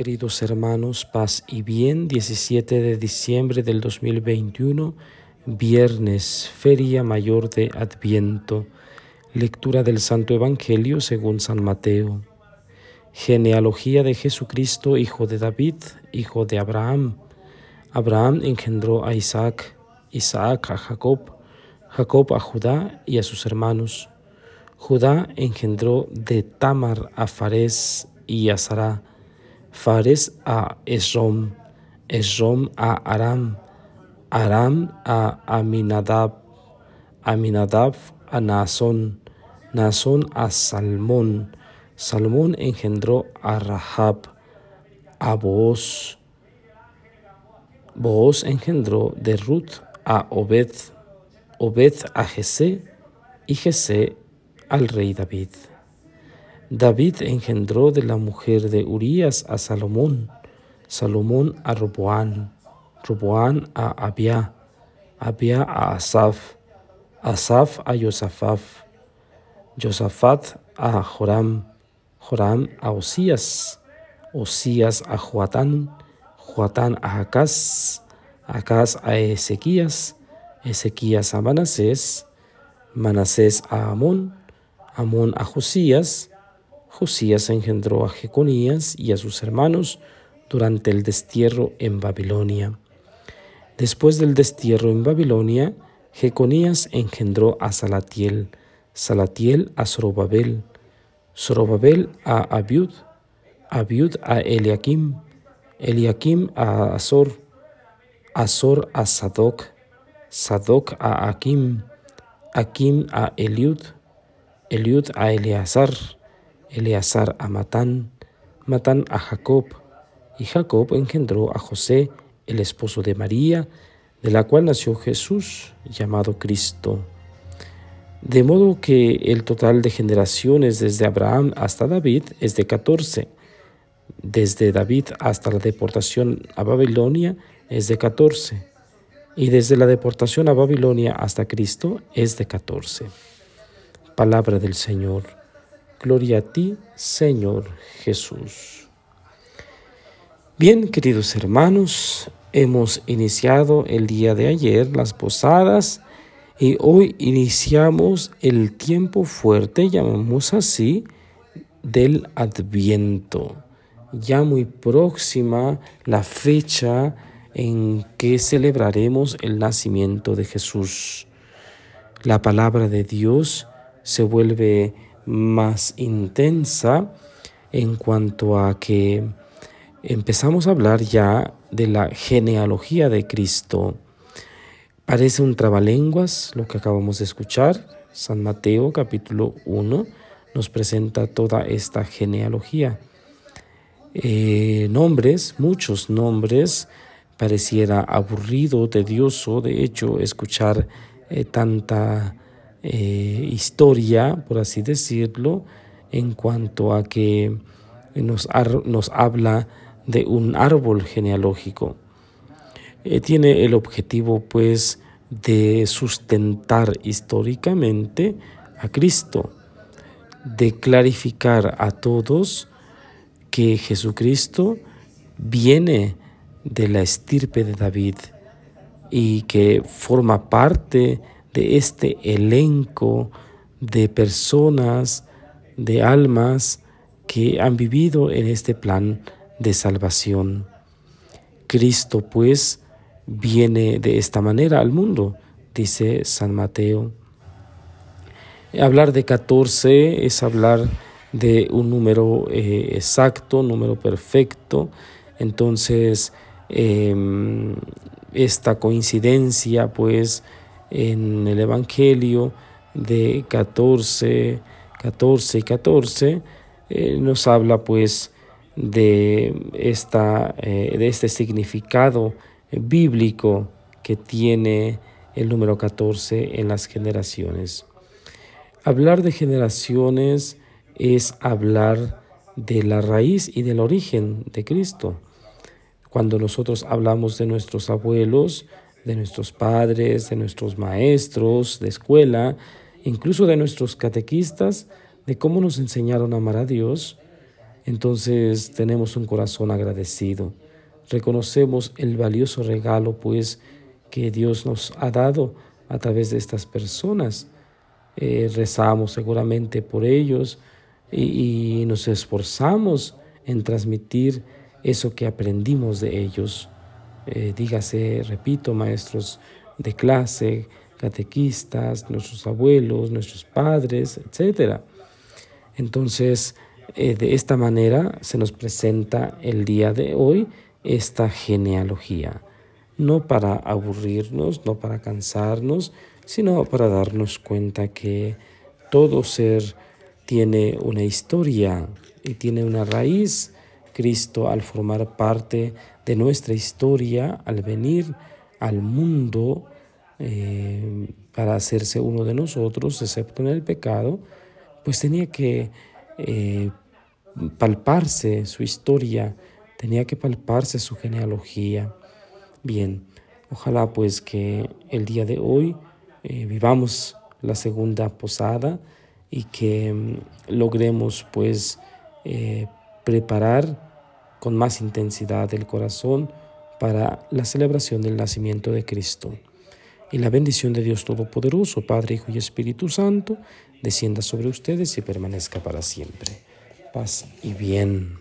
Queridos hermanos, paz y bien, 17 de diciembre del 2021, viernes, Feria Mayor de Adviento, lectura del Santo Evangelio según San Mateo. Genealogía de Jesucristo, hijo de David, hijo de Abraham. Abraham engendró a Isaac, Isaac a Jacob, Jacob a Judá y a sus hermanos. Judá engendró de Tamar a Fares y a Sará Fares a Esrom, Esrom a Aram, Aram a Aminadab, Aminadab a Naasón, Naasón a Salmón, Salmón engendró a Rahab, a Booz, Booz engendró de Ruth a Obed, Obed a Jesé y Jesé al rey David. David engendró de la mujer de Urías a Salomón, Salomón a Roboán, Roboán a Abia, Abia a Asaf, Asaf a Josafat, Josafat a Joram, Joram a Osías, Osías a Joatán, Joatán a Acaz, Acaz a Ezequías, Ezequías a Manasés, Manasés a Amón, Amón a Josías, Josías engendró a Jeconías y a sus hermanos durante el destierro en Babilonia. Después del destierro en Babilonia, Jeconías engendró a Salatiel, Salatiel a Zorobabel, Zorobabel a Abiud, Abiud a Eliakim, Eliakim a Azor, Azor a Sadoc, Sadoc a Akim, Akim a Eliud, Eliud a Eleazar, Eleazar a Matán, Matán a Jacob, y Jacob engendró a José, el esposo de María, de la cual nació Jesús, llamado Cristo. De modo que el total de generaciones desde Abraham hasta David es de 14. Desde David hasta la deportación a Babilonia es de 14. Y desde la deportación a Babilonia hasta Cristo es de 14. Palabra del Señor. Gloria a ti, Señor Jesús. Bien, queridos hermanos, hemos iniciado el día de ayer las posadas y hoy iniciamos el tiempo fuerte, llamamos así, del adviento. Ya muy próxima la fecha en que celebraremos el nacimiento de Jesús. La palabra de Dios se vuelve más intensa en cuanto a que empezamos a hablar ya de la genealogía de Cristo. Parece un trabalenguas lo que acabamos de escuchar. San Mateo capítulo 1 nos presenta toda esta genealogía. Eh, nombres, muchos nombres, pareciera aburrido, tedioso, de hecho, escuchar eh, tanta eh, historia, por así decirlo, en cuanto a que nos, nos habla de un árbol genealógico. Eh, tiene el objetivo, pues, de sustentar históricamente a Cristo, de clarificar a todos que Jesucristo viene de la estirpe de David y que forma parte de este elenco de personas, de almas que han vivido en este plan de salvación. Cristo pues viene de esta manera al mundo, dice San Mateo. Hablar de 14 es hablar de un número eh, exacto, número perfecto. Entonces, em, esta coincidencia pues en el Evangelio de 14, 14 y 14, eh, nos habla pues de, esta, eh, de este significado bíblico que tiene el número 14 en las generaciones. Hablar de generaciones es hablar de la raíz y del origen de Cristo. Cuando nosotros hablamos de nuestros abuelos, de nuestros padres, de nuestros maestros de escuela, incluso de nuestros catequistas, de cómo nos enseñaron a amar a Dios, entonces tenemos un corazón agradecido. Reconocemos el valioso regalo, pues, que Dios nos ha dado a través de estas personas. Eh, rezamos seguramente por ellos y, nos esforzamos en transmitir eso que aprendimos de ellos. Eh, dígase, repito, maestros de clase, catequistas, nuestros abuelos, nuestros padres, etc. Entonces, eh, de esta manera se nos presenta el día de hoy esta genealogía, no para aburrirnos, no para cansarnos, sino para darnos cuenta que todo ser tiene una historia y tiene una raíz. Cristo al formar parte de nuestra historia, al venir al mundo eh, para hacerse uno de nosotros, excepto en el pecado, pues tenía que eh, palparse su historia, tenía que palparse su genealogía. Bien, ojalá pues que el día de hoy eh, vivamos la segunda posada y que mm, logremos pues preparar con más intensidad el corazón para la celebración del nacimiento de Cristo. Y la bendición de Dios Todopoderoso, Padre, Hijo y Espíritu Santo, descienda sobre ustedes y permanezca para siempre. Paz y bien.